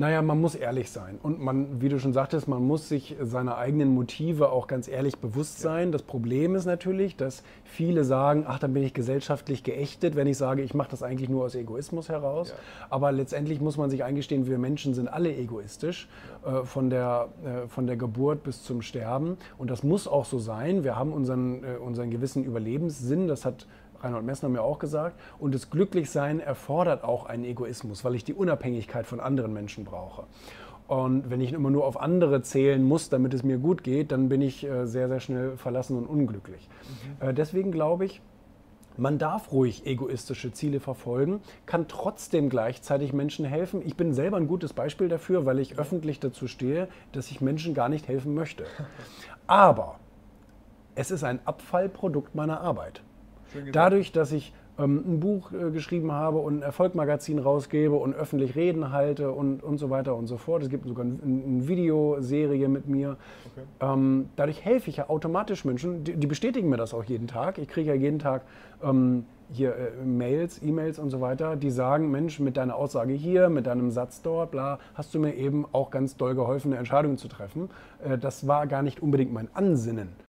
Naja, man muss ehrlich sein. Und man, wie du schon sagtest, man muss sich seiner eigenen Motive auch ganz ehrlich bewusst sein. Das Problem ist natürlich, dass viele sagen, ach, dann bin ich gesellschaftlich geächtet, wenn ich sage, ich mache das eigentlich nur aus Egoismus heraus. Ja. Aber letztendlich muss man sich eingestehen, wir Menschen sind alle egoistisch, äh, von, der, äh, von der Geburt bis zum Sterben. Und das muss auch so sein. Wir haben unseren, äh, unseren gewissen Überlebenssinn, das hat Reinhold Messner mir auch gesagt. Und das Glücklichsein erfordert auch einen Egoismus, weil ich die Unabhängigkeit von anderen Menschen brauche. Und wenn ich immer nur auf andere zählen muss, damit es mir gut geht, dann bin ich äh, sehr, sehr schnell verlassen und unglücklich. Mhm. Äh, deswegen glaube ich, man darf ruhig egoistische Ziele verfolgen, kann trotzdem gleichzeitig Menschen helfen. Ich bin selber ein gutes Beispiel dafür, weil ich öffentlich dazu stehe, dass ich Menschen gar nicht helfen möchte. Aber es ist ein Abfallprodukt meiner Arbeit. Dadurch, dass ich ähm, ein Buch äh, geschrieben habe und ein Erfolgmagazin rausgebe und öffentlich Reden halte und, und so weiter und so fort. Es gibt sogar eine ein Videoserie mit mir. Okay. Ähm, dadurch helfe ich ja automatisch Menschen. Die, die, bestätigen mir das auch jeden Tag. Ich kriege ja jeden Tag ähm, hier äh, Mails, E-Mails und so weiter, die sagen, Mensch, mit deiner Aussage hier, mit deinem Satz dort, bla, hast du mir eben auch ganz doll geholfen, eine Entscheidung zu treffen. Äh, das war gar nicht unbedingt mein Ansinnen.